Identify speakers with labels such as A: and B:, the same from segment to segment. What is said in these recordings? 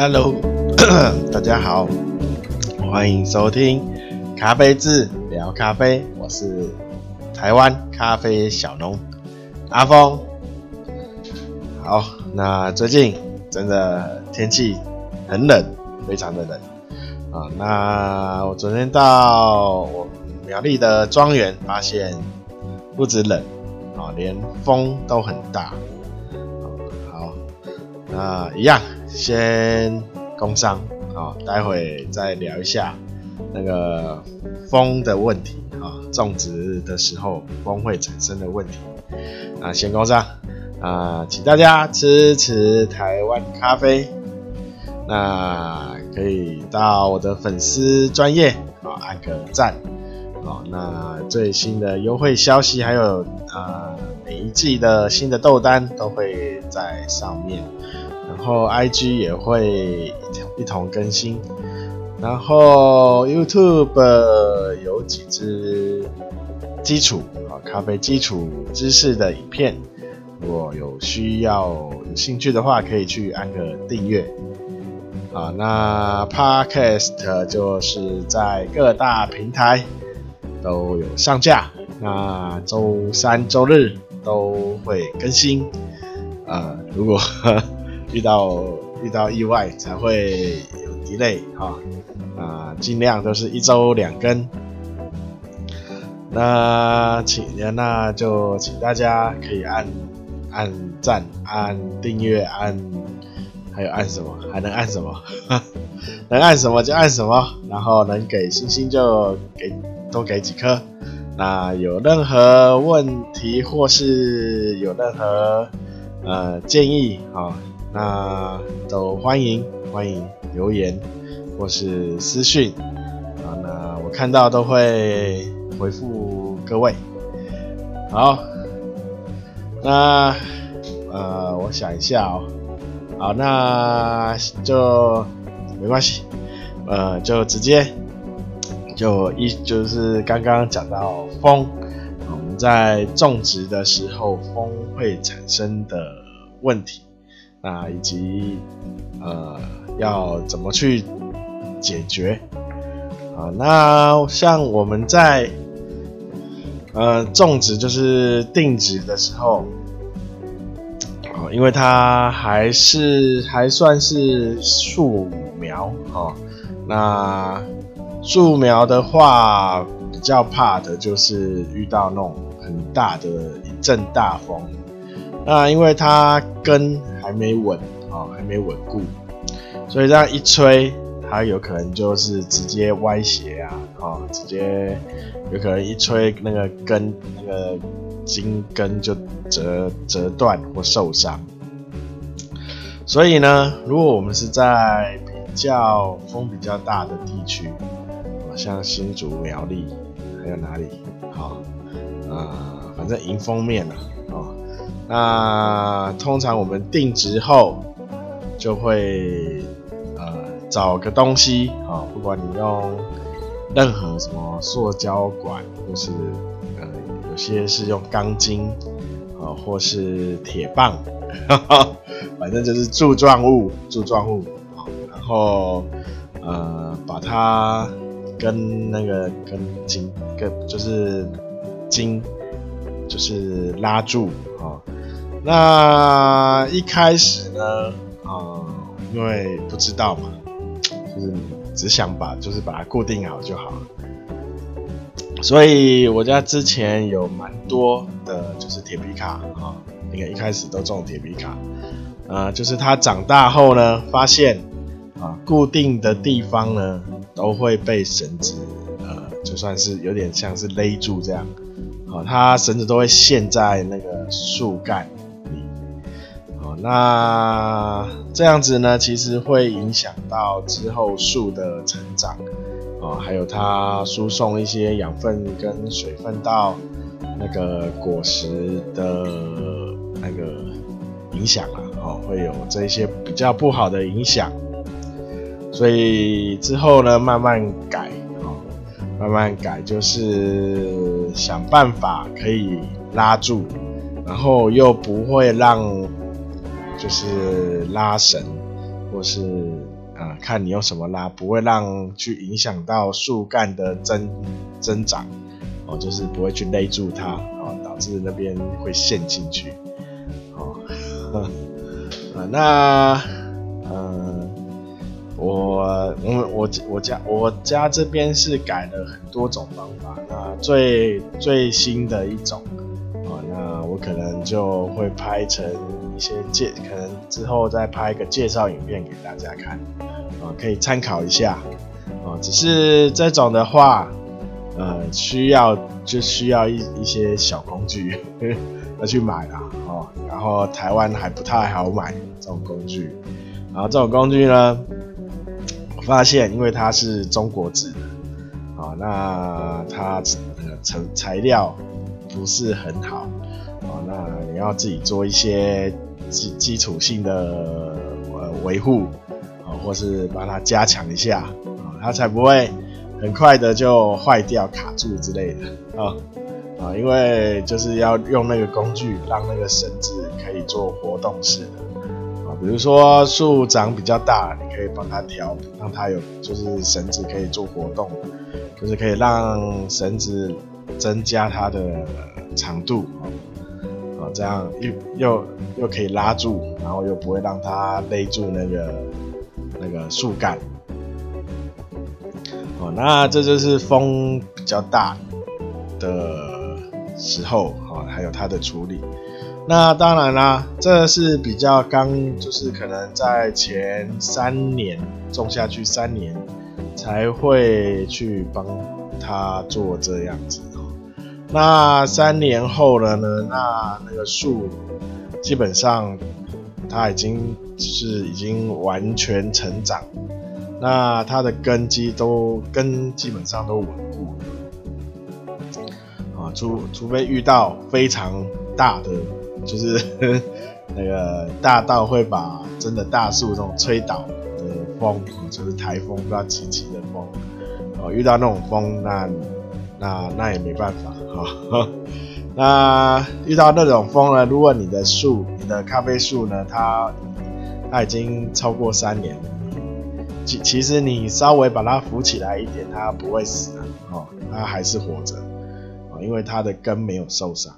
A: Hello，大家好，欢迎收听咖啡志聊咖啡，我是台湾咖啡小农阿峰。好，那最近真的天气很冷，非常的冷啊。那我昨天到我苗栗的庄园，发现不止冷啊，连风都很大。好，那一样。先工商啊，待会再聊一下那个风的问题啊，种植的时候风会产生的问题啊。先工商啊，请大家支持台湾咖啡，那可以到我的粉丝专业啊按个赞啊。那最新的优惠消息还有啊，每一季的新的豆单都会在上面。然后 IG 也会一同更新，然后 YouTube 有几支基础啊咖啡基础知识的影片，如果有需要有兴趣的话，可以去按个订阅啊。那 Podcast 就是在各大平台都有上架，那周三周日都会更新啊。如果遇到遇到意外才会有 delay 哈，啊，尽量都是一周两更。那请那就请大家可以按按赞、按订阅、按还有按什么？还能按什么？能按什么就按什么，然后能给星星就给多给几颗。那有任何问题或是有任何呃建议啊？那都欢迎欢迎留言或是私讯啊，那我看到都会回复各位。好，那呃，我想一下哦。好，那就没关系，呃，就直接就一就是刚刚讲到风，我们在种植的时候风会产生的问题。啊，以及呃，要怎么去解决啊？那像我们在呃种植，就是定植的时候，啊，因为它还是还算是树苗啊。那树苗的话，比较怕的就是遇到那种很大的一阵大风。那因为它根还没稳啊，还没稳固，所以这样一吹，它有可能就是直接歪斜啊，啊，直接有可能一吹那个根那个茎根就折折断或受伤。所以呢，如果我们是在比较风比较大的地区，啊，像新竹苗栗，还有哪里？好，啊，反正迎风面了，啊。那通常我们定植后，就会呃找个东西啊，不管你用任何什么塑胶管，或是呃有些是用钢筋啊，或是铁棒，反正就是柱状物，柱状物啊，然后呃把它跟那个跟筋跟就是筋就是拉住啊。那一开始呢，啊、因为不知道嘛，就是只想把就是把它固定好就好了。所以我家之前有蛮多的，就是铁皮卡啊，那个一开始都种铁皮卡，啊、呃，就是它长大后呢，发现啊，固定的地方呢都会被绳子，呃，就算是有点像是勒住这样，啊，它绳子都会陷在那个树干。那这样子呢，其实会影响到之后树的成长，哦，还有它输送一些养分跟水分到那个果实的那个影响啊，哦，会有这些比较不好的影响，所以之后呢，慢慢改，哦，慢慢改，就是想办法可以拉住，然后又不会让。就是拉绳，或是啊，看你用什么拉，不会让去影响到树干的增增长，哦，就是不会去勒住它，哦，导致那边会陷进去，哦，啊，那，嗯，我我我我家我家这边是改了很多种方法，那最最新的一种，啊，那我可能就会拍成。些介可能之后再拍一个介绍影片给大家看，啊，可以参考一下，啊，只是这种的话，呃，需要就需要一一些小工具 要去买啦，哦，然后台湾还不太好买这种工具，然后这种工具呢，我发现因为它是中国制的，啊，那它呃成材料不是很好，啊，那你要自己做一些。基基础性的呃维护啊，或是把它加强一下啊，它才不会很快的就坏掉、卡住之类的啊啊，因为就是要用那个工具，让那个绳子可以做活动式的啊，比如说树长比较大，你可以帮它调，让它有就是绳子可以做活动，就是可以让绳子增加它的长度这样又又又可以拉住，然后又不会让它勒住那个那个树干。哦，那这就是风比较大的时候，哦，还有它的处理。那当然啦，这是比较刚，就是可能在前三年种下去三年才会去帮它做这样子。那三年后了呢？那那个树基本上它已经是已经完全成长，那它的根基都根基本上都稳固了啊，除除非遇到非常大的，就是那个大到会把真的大树这种吹倒的风，就是台风，不知道几级的风，哦，遇到那种风，那那那也没办法。哈。哈，那遇到那种风呢？如果你的树，你的咖啡树呢，它它已经超过三年了，其其实你稍微把它扶起来一点，它不会死的哦，它还是活着哦，因为它的根没有受伤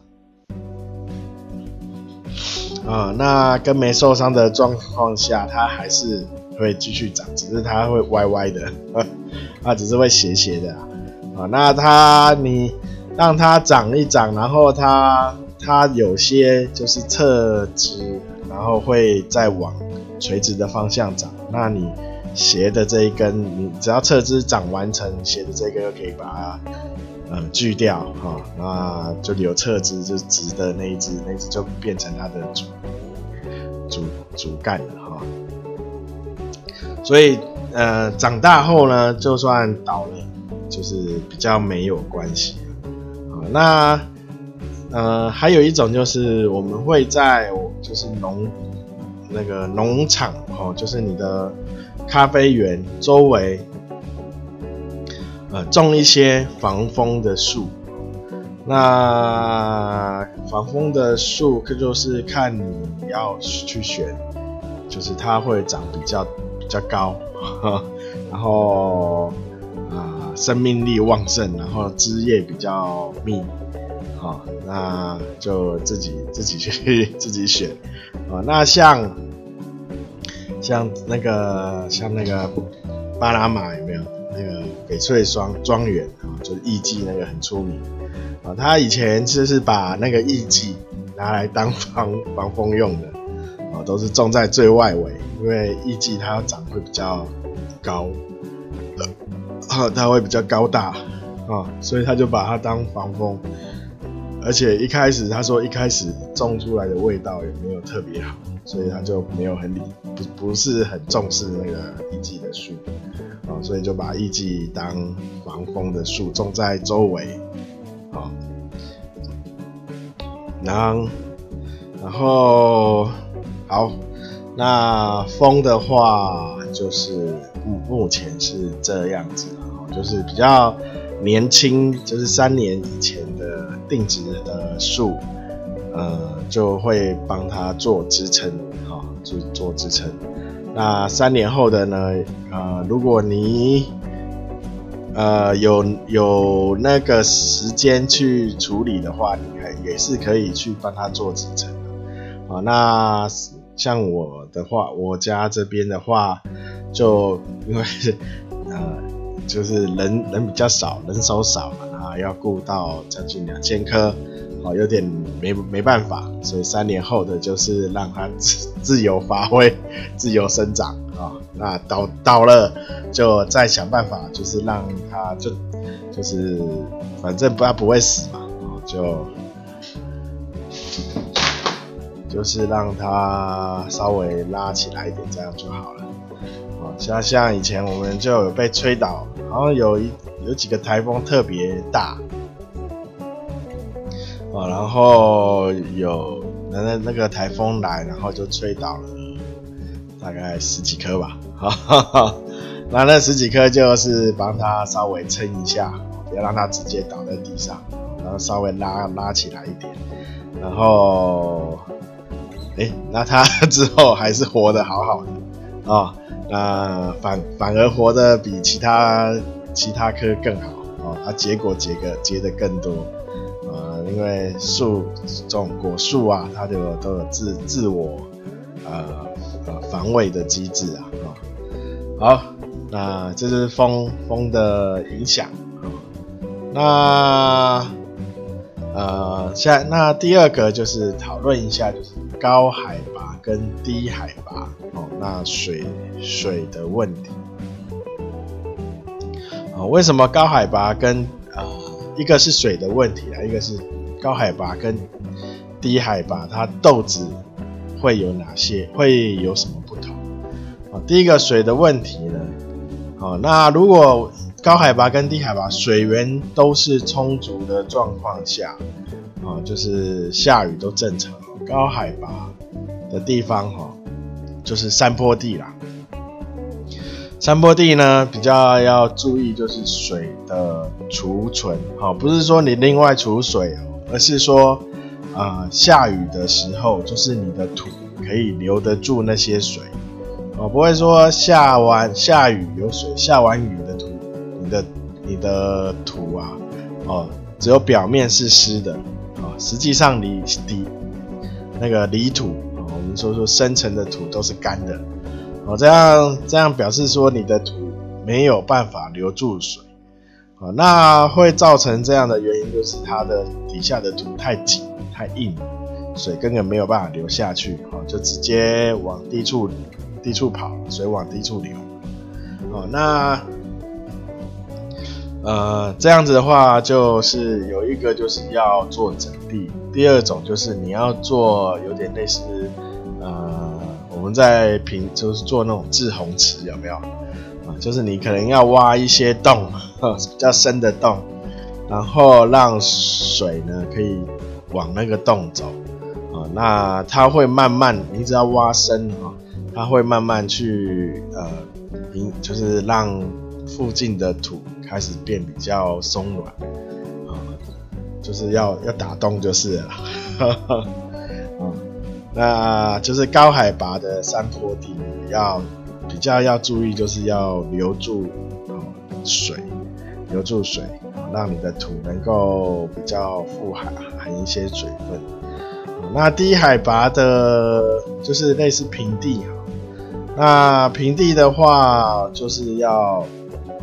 A: 啊。那根没受伤的状况下，它还是会继续长，只是它会歪歪的，它只是会斜斜的啊。啊那它你。让它长一长，然后它它有些就是侧枝，然后会再往垂直的方向长。那你斜的这一根，你只要侧枝长完成，斜的这一根就可以把它呃锯掉哈，那就留侧枝，就直的那一只，那只就变成它的主主主干了哈。所以呃长大后呢，就算倒了，就是比较没有关系。那，呃，还有一种就是我们会在就是农那个农场哦，就是你的咖啡园周围，呃，种一些防风的树。那防风的树，可就是看你要去选，就是它会长比较比较高，然后。生命力旺盛，然后枝叶比较密，好，那就自己自己去自己选，啊，那像像那个像那个巴拿马有没有那个翡翠双庄园啊？就是艺伎那个很出名啊，他以前就是把那个艺伎拿来当防防风用的，啊，都是种在最外围，因为艺伎它长会比较高。啊，它会比较高大啊，所以他就把它当防风，而且一开始他说一开始种出来的味道也没有特别好，所以他就没有很理不不是很重视那个艺伎的树啊，所以就把艺伎当防风的树种在周围啊，然后然后好，那风的话就是。目目前是这样子，就是比较年轻，就是三年以前的定植的树，呃，就会帮它做支撑，哈，做做支撑，那三年后的呢？呃，如果你呃有有那个时间去处理的话，你还也是可以去帮他做支撑的。啊，那像我的话，我家这边的话，就因为呃就是人人比较少，人手少嘛，然后要顾到将近两千棵。哦，有点没没办法，所以三年后的就是让它自自由发挥、自由生长啊、那倒倒了，就再想办法，就是让它就就是反正不它不会死嘛，哦，就就是让它稍微拉起来一点，这样就好了。啊，像像以前我们就有被吹倒，然后有一有几个台风特别大。哦，然后有那那那个台风来，然后就吹倒了大概十几棵吧。哈哈哈，那那十几棵就是帮它稍微撑一下，不要让它直接倒在地上，然后稍微拉拉起来一点。然后，哎，那它之后还是活得好好的啊、那反反而活得比其他其他科更好哦，它结果结个结的更多啊。因为树种果树啊，它就都有自自我呃呃防卫的机制啊。啊好，那这是风风的影响。那呃，下那第二个就是讨论一下，就是高海拔跟低海拔，那水水的问题。啊，为什么高海拔跟呃一个是水的问题啊，一个是高海拔跟低海拔，它豆子会有哪些？会有什么不同？啊，第一个水的问题呢？好，那如果高海拔跟低海拔水源都是充足的状况下，啊，就是下雨都正常。高海拔的地方，哈，就是山坡地啦。山坡地呢，比较要注意就是水的储存，好，不是说你另外储水。而是说，啊、下雨的时候，就是你的土可以留得住那些水，哦，不会说下完下雨有水，下完雨的土，你的你的土啊，哦，只有表面是湿的，啊、哦，实际上你底那个泥土，我们说说深层的土都是干的，哦，这样这样表示说你的土没有办法留住水。哦那会造成这样的原因，就是它的底下的土太紧、太硬，水根本没有办法流下去，就直接往低处、低处跑，水往低处流。哦，那呃这样子的话，就是有一个就是要做整地，第二种就是你要做有点类似我们在平就是做那种制洪池，有没有啊？就是你可能要挖一些洞，比较深的洞，然后让水呢可以往那个洞走啊。那它会慢慢，你只要挖深啊，它会慢慢去呃，就是让附近的土开始变比较松软啊，就是要要打洞就是了。那就是高海拔的山坡地要。比较要注意，就是要留住水，留住水，让你的土能够比较富含含一些水分。那低海拔的，就是类似平地哈。那平地的话，就是要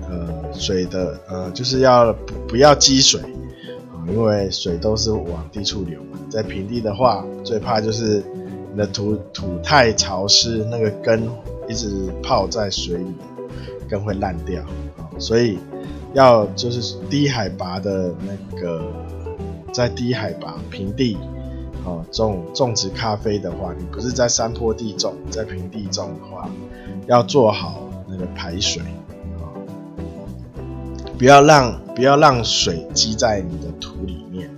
A: 呃水的呃，就是要不不要积水啊，因为水都是往低处流嘛。在平地的话，最怕就是的土土太潮湿，那个根。一直泡在水里，根会烂掉！所以要就是低海拔的那个，在低海拔平地哦种种植咖啡的话，你不是在山坡地种，在平地种的话，要做好那个排水啊，不要让不要让水积在你的土里面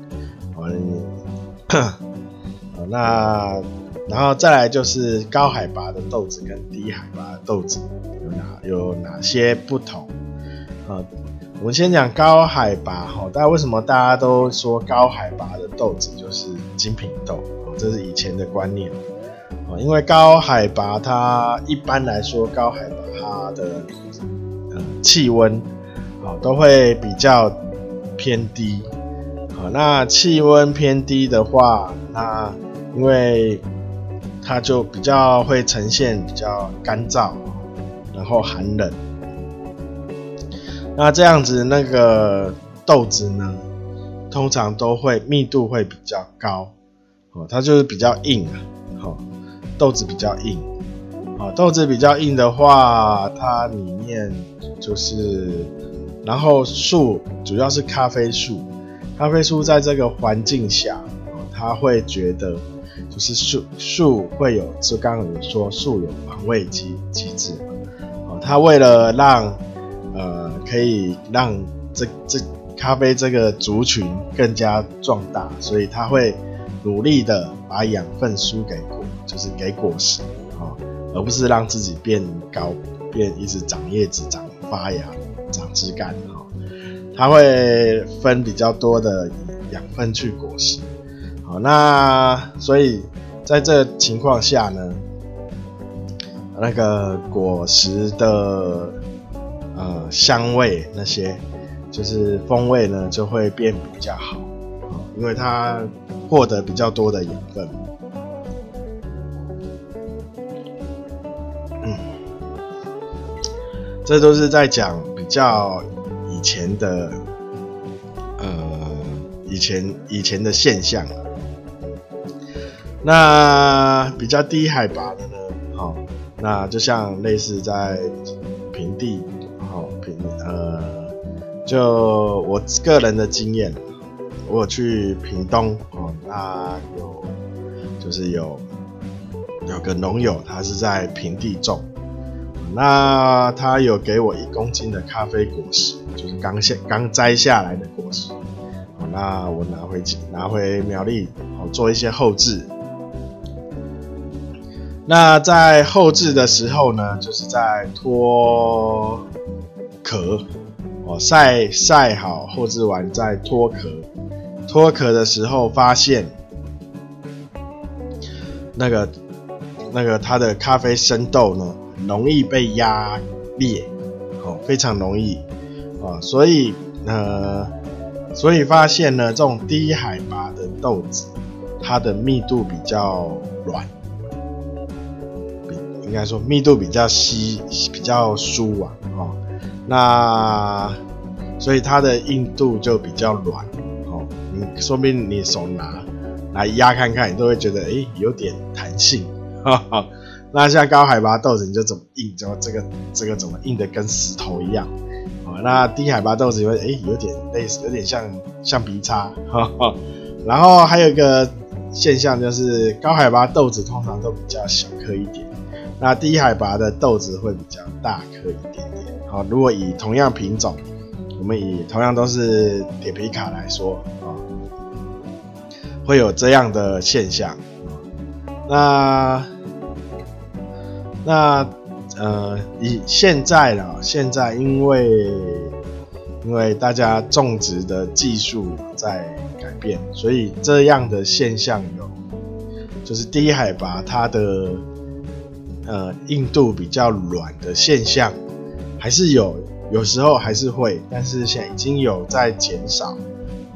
A: 啊！那。然后再来就是高海拔的豆子跟低海拔的豆子有哪有哪些不同？啊，我们先讲高海拔哈，大家为什么大家都说高海拔的豆子就是精品豆？这是以前的观念。啊，因为高海拔它一般来说高海拔它的呃气温啊都会比较偏低，啊，那气温偏低的话，那因为它就比较会呈现比较干燥，然后寒冷。那这样子那个豆子呢，通常都会密度会比较高，哦，它就是比较硬啊，豆子比较硬，啊，豆子比较硬的话，它里面就是，然后树主要是咖啡树，咖啡树在这个环境下，它会觉得。就是树树会有，就刚刚有说树有防卫机机制嘛，哦，它为了让呃可以让这这咖啡这个族群更加壮大，所以它会努力的把养分输给果，就是给果实啊，而不是让自己变高，变一直长叶子、长发芽、长枝干哈，它会分比较多的养分去果实。那所以在这情况下呢，那个果实的呃香味那些就是风味呢就会变比较好，因为它获得比较多的养分。嗯，这都是在讲比较以前的呃以前以前的现象。那比较低海拔的呢？好，那就像类似在平地，好平呃，就我个人的经验，我去屏东哦，那有就是有有个农友，他是在平地种，那他有给我一公斤的咖啡果实，就是刚下刚摘下来的果实，好，那我拿回去拿回苗栗，好做一些后制。那在后制的时候呢，就是在脱壳哦，晒晒好后制完再脱壳。脱壳的时候发现，那个那个它的咖啡生豆呢，容易被压裂，哦，非常容易啊，所以呃，所以发现呢，这种低海拔的豆子，它的密度比较软。应该说密度比较稀，比较疏啊，哦，那所以它的硬度就比较软，哦，你说不定你手拿来压看看，你都会觉得诶有点弹性，哈 哈。那像高海拔豆子你就怎么硬，怎么这个这个怎么硬的跟石头一样，哦，那低海拔豆子会诶有点类似，有点像橡皮擦，哈哈。然后还有一个现象就是高海拔豆子通常都比较小颗一点。那低海拔的豆子会比较大颗一点点。好，如果以同样品种，我们以同样都是铁皮卡来说啊，会有这样的现象。那那呃，以现在呢，现在因为因为大家种植的技术在变，所以这样的现象有，就是低海拔它的。呃，硬度比较软的现象还是有，有时候还是会，但是现在已经有在减少，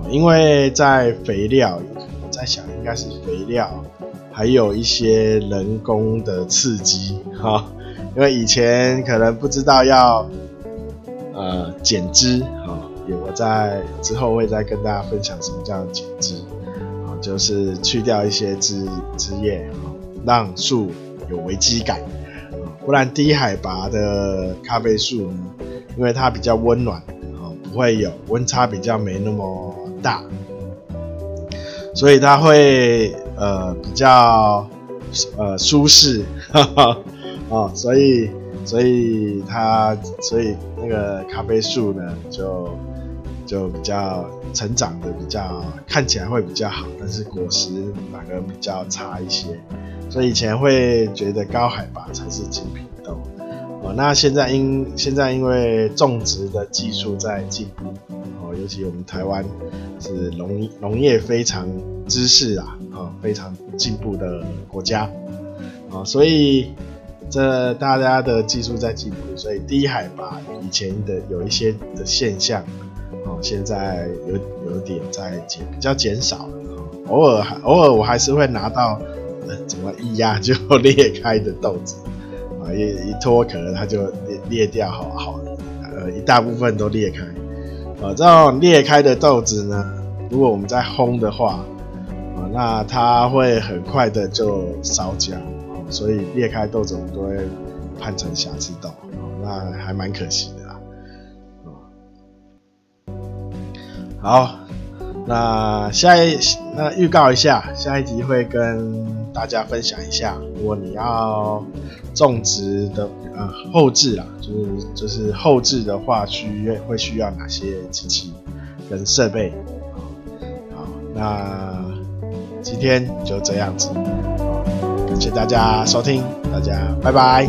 A: 因为在肥料，我在想应该是肥料，还有一些人工的刺激哈，因为以前可能不知道要呃减枝哈，也我在之后会再跟大家分享什么叫减枝啊，就是去掉一些枝枝叶啊，让树。有危机感，不然低海拔的咖啡树呢，因为它比较温暖啊，不会有温差比较没那么大，所以它会呃比较呃舒适，哈哈啊，所以所以它所以那个咖啡树呢就就比较成长的比较看起来会比较好，但是果实反而比较差一些。所以以前会觉得高海拔才是精品豆，哦，那现在因现在因为种植的技术在进步，哦，尤其我们台湾是农农业非常知识啊，啊，非常进步的国家，哦，所以这大家的技术在进步，所以低海拔以前的有一些的现象，现在有有点在减比较减少了，哦，偶尔还偶尔我还是会拿到，呃，怎么一压就 裂开的豆子，啊，一一脱壳它就裂裂掉，好好，呃，一大部分都裂开，啊，这种裂开的豆子呢，如果我们在烘的话。啊那它会很快的就烧焦，所以裂开豆子我们都会判成瑕疵豆，那还蛮可惜好，那下一那预告一下，下一集会跟大家分享一下，如果你要种植的呃后置啊，就是就是后置的话，需会需要哪些机器跟设备？好，那。今天就这样子，感谢大家收听，大家拜拜。